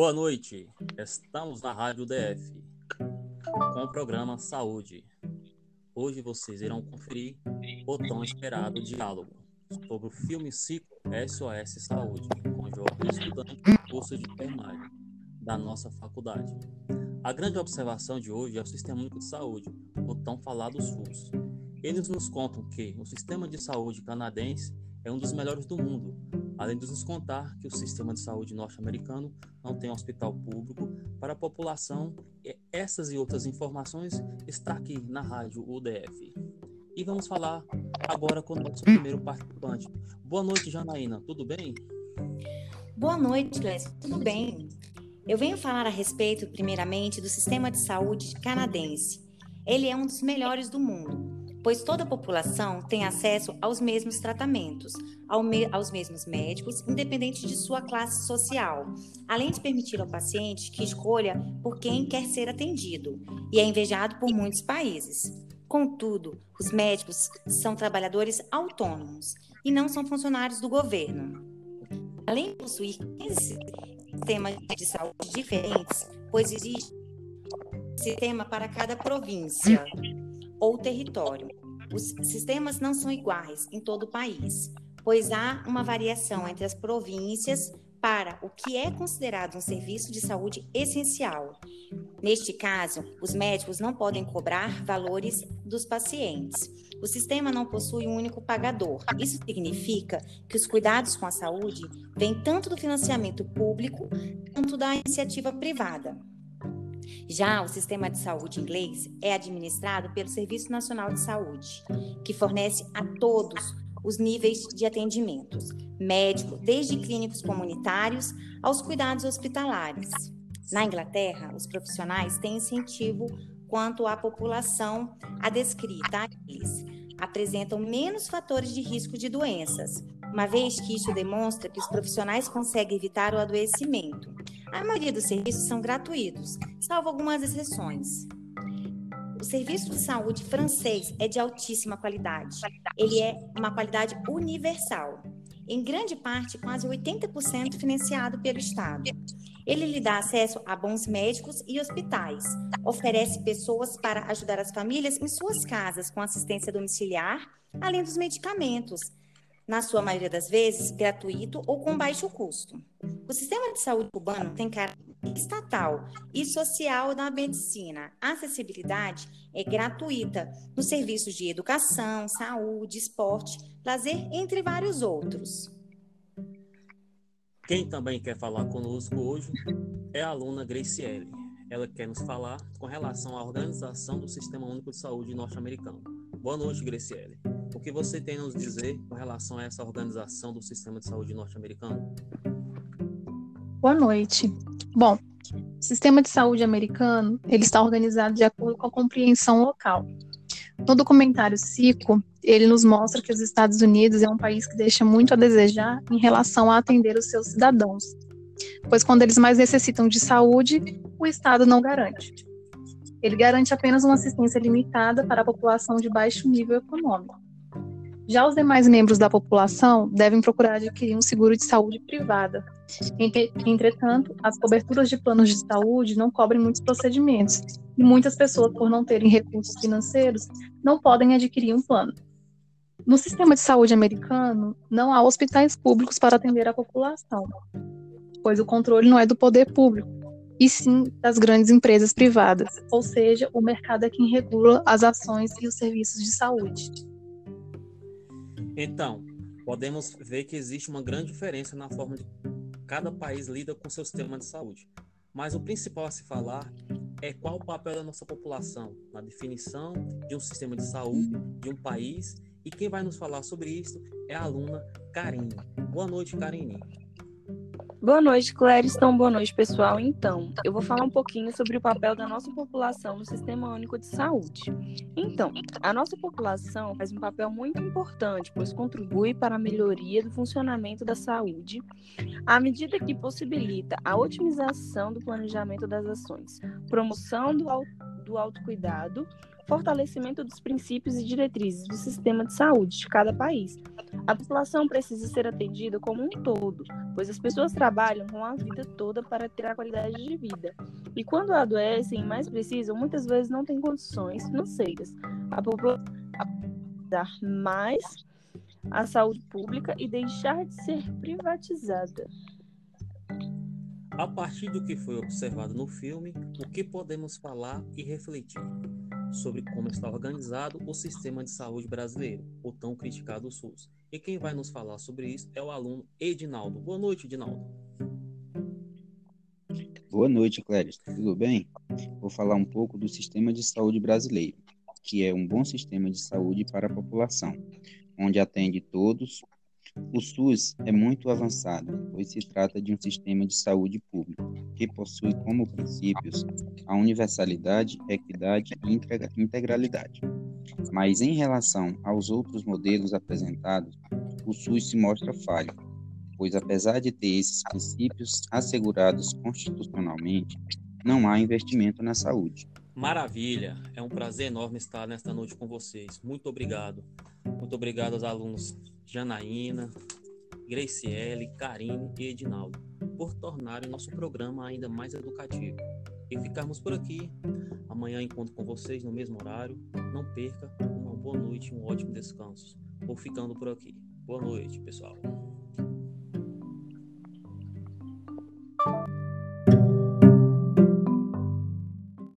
Boa noite, estamos na Rádio DF com o programa Saúde. Hoje vocês irão conferir o tão esperado diálogo sobre o filme ciclo SOS Saúde com jovens estudantes do curso de enfermagem da nossa faculdade. A grande observação de hoje é o Sistema Único de Saúde, o tão falado SUS. Eles nos contam que o sistema de saúde canadense é um dos melhores do mundo, além de nos contar que o sistema de saúde norte-americano não tem hospital público para a população. Essas e outras informações está aqui na rádio UDF. E vamos falar agora com o nosso primeiro participante. Boa noite, Janaína, tudo bem? Boa noite, Clécio, tudo bem? Eu venho falar a respeito, primeiramente, do sistema de saúde canadense. Ele é um dos melhores do mundo pois toda a população tem acesso aos mesmos tratamentos, ao me aos mesmos médicos, independente de sua classe social, além de permitir ao paciente que escolha por quem quer ser atendido, e é invejado por muitos países. Contudo, os médicos são trabalhadores autônomos e não são funcionários do governo. Além de possuir 15 sistemas de saúde diferentes, pois existe um sistema para cada província ou território. Os sistemas não são iguais em todo o país, pois há uma variação entre as províncias para o que é considerado um serviço de saúde essencial. Neste caso, os médicos não podem cobrar valores dos pacientes. O sistema não possui um único pagador. Isso significa que os cuidados com a saúde vêm tanto do financiamento público quanto da iniciativa privada. Já o sistema de saúde inglês é administrado pelo Serviço Nacional de Saúde, que fornece a todos os níveis de atendimentos, médico, desde clínicos comunitários aos cuidados hospitalares. Na Inglaterra, os profissionais têm incentivo quanto à população a descrita. Eles apresentam menos fatores de risco de doenças, uma vez que isso demonstra que os profissionais conseguem evitar o adoecimento. A maioria dos serviços são gratuitos, salvo algumas exceções. O serviço de saúde francês é de altíssima qualidade. Ele é uma qualidade universal. Em grande parte, quase 80% financiado pelo Estado. Ele lhe dá acesso a bons médicos e hospitais. Oferece pessoas para ajudar as famílias em suas casas com assistência domiciliar, além dos medicamentos, na sua maioria das vezes, gratuito ou com baixo custo. O sistema de saúde cubano tem caráter estatal e social da medicina. A acessibilidade é gratuita nos serviços de educação, saúde, esporte, lazer, entre vários outros. Quem também quer falar conosco hoje é a aluna Graciele. Ela quer nos falar com relação à organização do Sistema Único de Saúde norte-americano. Boa noite, Graciele. O que você tem a nos dizer com relação a essa organização do sistema de saúde norte-americano? Boa noite. Bom, o sistema de saúde americano ele está organizado de acordo com a compreensão local. No documentário Cico, ele nos mostra que os Estados Unidos é um país que deixa muito a desejar em relação a atender os seus cidadãos, pois quando eles mais necessitam de saúde, o Estado não garante. Ele garante apenas uma assistência limitada para a população de baixo nível econômico. Já os demais membros da população devem procurar adquirir um seguro de saúde privada. Entretanto, as coberturas de planos de saúde não cobrem muitos procedimentos, e muitas pessoas, por não terem recursos financeiros, não podem adquirir um plano. No sistema de saúde americano, não há hospitais públicos para atender a população, pois o controle não é do poder público, e sim das grandes empresas privadas, ou seja, o mercado é quem regula as ações e os serviços de saúde. Então, podemos ver que existe uma grande diferença na forma de cada país lida com seu sistema de saúde. Mas o principal a se falar é qual o papel da nossa população na definição de um sistema de saúde de um país. E quem vai nos falar sobre isso é a aluna Karine. Boa noite, Karine. Boa noite, Clériston. Boa noite, pessoal. Então, eu vou falar um pouquinho sobre o papel da nossa população no Sistema Único de Saúde. Então, a nossa população faz um papel muito importante, pois contribui para a melhoria do funcionamento da saúde, à medida que possibilita a otimização do planejamento das ações, promoção do, do autocuidado, fortalecimento dos princípios e diretrizes do sistema de saúde de cada país, A população precisa ser atendida como um todo, pois as pessoas trabalham com a vida toda para ter a qualidade de vida. E quando adoecem e mais precisam, muitas vezes não têm condições financeiras. A população dar mais à saúde pública e deixar de ser privatizada. A partir do que foi observado no filme, o que podemos falar e refletir sobre como está organizado o sistema de saúde brasileiro, o tão criticado SUS. E quem vai nos falar sobre isso é o aluno Edinaldo. Boa noite, Edinaldo. Boa noite, Cléris. Tudo bem? Vou falar um pouco do sistema de saúde brasileiro, que é um bom sistema de saúde para a população, onde atende todos o SUS é muito avançado, pois se trata de um sistema de saúde público que possui como princípios a universalidade, equidade e integralidade. Mas em relação aos outros modelos apresentados, o SUS se mostra falho, pois apesar de ter esses princípios assegurados constitucionalmente, não há investimento na saúde. Maravilha! É um prazer enorme estar nesta noite com vocês. Muito obrigado. Muito obrigado aos alunos Janaína, Graciele, Karine e Edinaldo por tornarem nosso programa ainda mais educativo. E ficarmos por aqui. Amanhã encontro com vocês no mesmo horário. Não perca. Uma boa noite, um ótimo descanso. Vou ficando por aqui. Boa noite, pessoal.